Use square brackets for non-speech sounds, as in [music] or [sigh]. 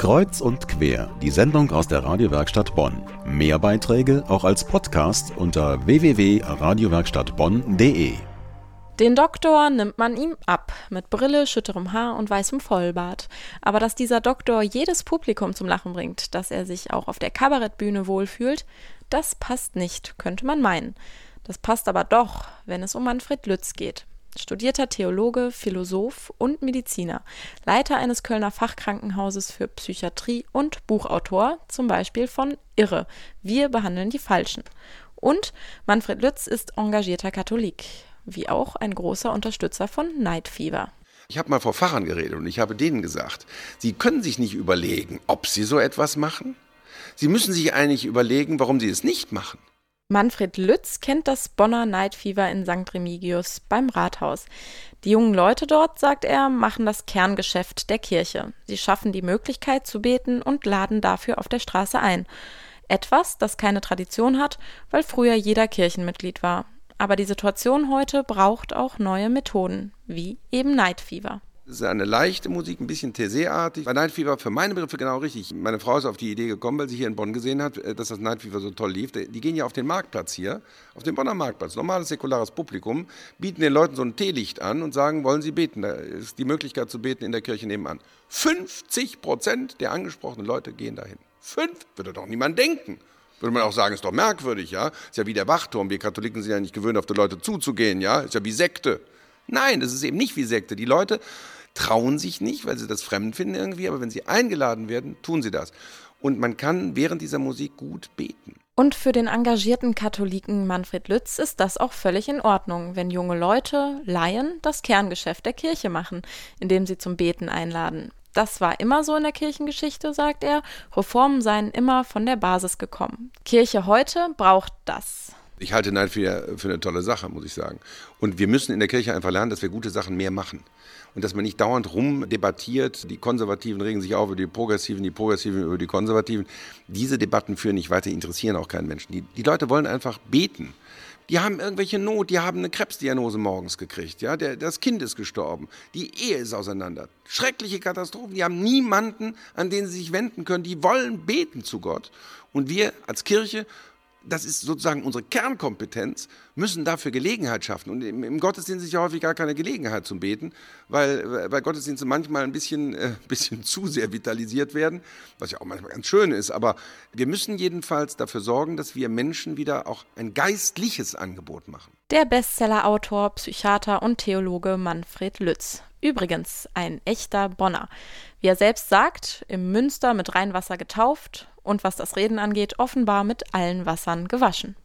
Kreuz und quer, die Sendung aus der Radiowerkstatt Bonn. Mehr Beiträge auch als Podcast unter www.radiowerkstattbonn.de. Den Doktor nimmt man ihm ab, mit Brille, schütterem Haar und weißem Vollbart. Aber dass dieser Doktor jedes Publikum zum Lachen bringt, dass er sich auch auf der Kabarettbühne wohlfühlt, das passt nicht, könnte man meinen. Das passt aber doch, wenn es um Manfred Lütz geht studierter Theologe, Philosoph und Mediziner, Leiter eines Kölner Fachkrankenhauses für Psychiatrie und Buchautor, zum Beispiel von Irre, Wir behandeln die Falschen. Und Manfred Lütz ist engagierter Katholik, wie auch ein großer Unterstützer von Night Fever. Ich habe mal vor Pfarrern geredet und ich habe denen gesagt, sie können sich nicht überlegen, ob sie so etwas machen. Sie müssen sich eigentlich überlegen, warum sie es nicht machen. Manfred Lütz kennt das Bonner Night Fever in St. Remigius beim Rathaus. Die jungen Leute dort, sagt er, machen das Kerngeschäft der Kirche. Sie schaffen die Möglichkeit zu beten und laden dafür auf der Straße ein. Etwas, das keine Tradition hat, weil früher jeder Kirchenmitglied war. Aber die Situation heute braucht auch neue Methoden, wie eben Night Fever. Das ist eine leichte Musik, ein bisschen Tessé-artig. Bei Night Fever für meine Begriffe genau richtig. Meine Frau ist auf die Idee gekommen, weil sie hier in Bonn gesehen hat, äh, dass das Night Fever so toll lief. Die gehen ja auf den Marktplatz hier, auf den Bonner Marktplatz, normales säkulares Publikum, bieten den Leuten so ein Teelicht an und sagen, wollen sie beten. Da ist die Möglichkeit zu beten in der Kirche nebenan. 50 Prozent der angesprochenen Leute gehen dahin. Fünf? Würde doch niemand denken. Würde man auch sagen, ist doch merkwürdig, ja? Ist ja wie der Wachturm. Wir Katholiken sind ja nicht gewöhnt, auf die Leute zuzugehen, ja? Ist ja wie Sekte. Nein, das ist eben nicht wie Sekte. Die Leute trauen sich nicht, weil sie das fremd finden irgendwie, aber wenn sie eingeladen werden, tun sie das. Und man kann während dieser Musik gut beten. Und für den engagierten Katholiken Manfred Lütz ist das auch völlig in Ordnung, wenn junge Leute, Laien, das Kerngeschäft der Kirche machen, indem sie zum Beten einladen. Das war immer so in der Kirchengeschichte, sagt er. Reformen seien immer von der Basis gekommen. Kirche heute braucht das. Ich halte Neid für, für eine tolle Sache, muss ich sagen. Und wir müssen in der Kirche einfach lernen, dass wir gute Sachen mehr machen. Und dass man nicht dauernd rumdebattiert, die Konservativen regen sich auf über die Progressiven, die Progressiven über die Konservativen. Diese Debatten führen nicht weiter, interessieren auch keinen Menschen. Die, die Leute wollen einfach beten. Die haben irgendwelche Not, die haben eine Krebsdiagnose morgens gekriegt, ja, der, das Kind ist gestorben, die Ehe ist auseinander. Schreckliche Katastrophen, die haben niemanden, an den sie sich wenden können, die wollen beten zu Gott. Und wir als Kirche das ist sozusagen unsere Kernkompetenz, müssen dafür Gelegenheit schaffen. Und im, im Gottesdienst ist ja häufig gar keine Gelegenheit zum Beten, weil, weil Gottesdienste manchmal ein bisschen, äh, [laughs] bisschen zu sehr vitalisiert werden, was ja auch manchmal ganz schön ist. Aber wir müssen jedenfalls dafür sorgen, dass wir Menschen wieder auch ein geistliches Angebot machen. Der Bestsellerautor, Psychiater und Theologe Manfred Lütz. Übrigens ein echter Bonner. Wie er selbst sagt, im Münster mit Rheinwasser getauft und was das Reden angeht, offenbar mit allen Wassern gewaschen.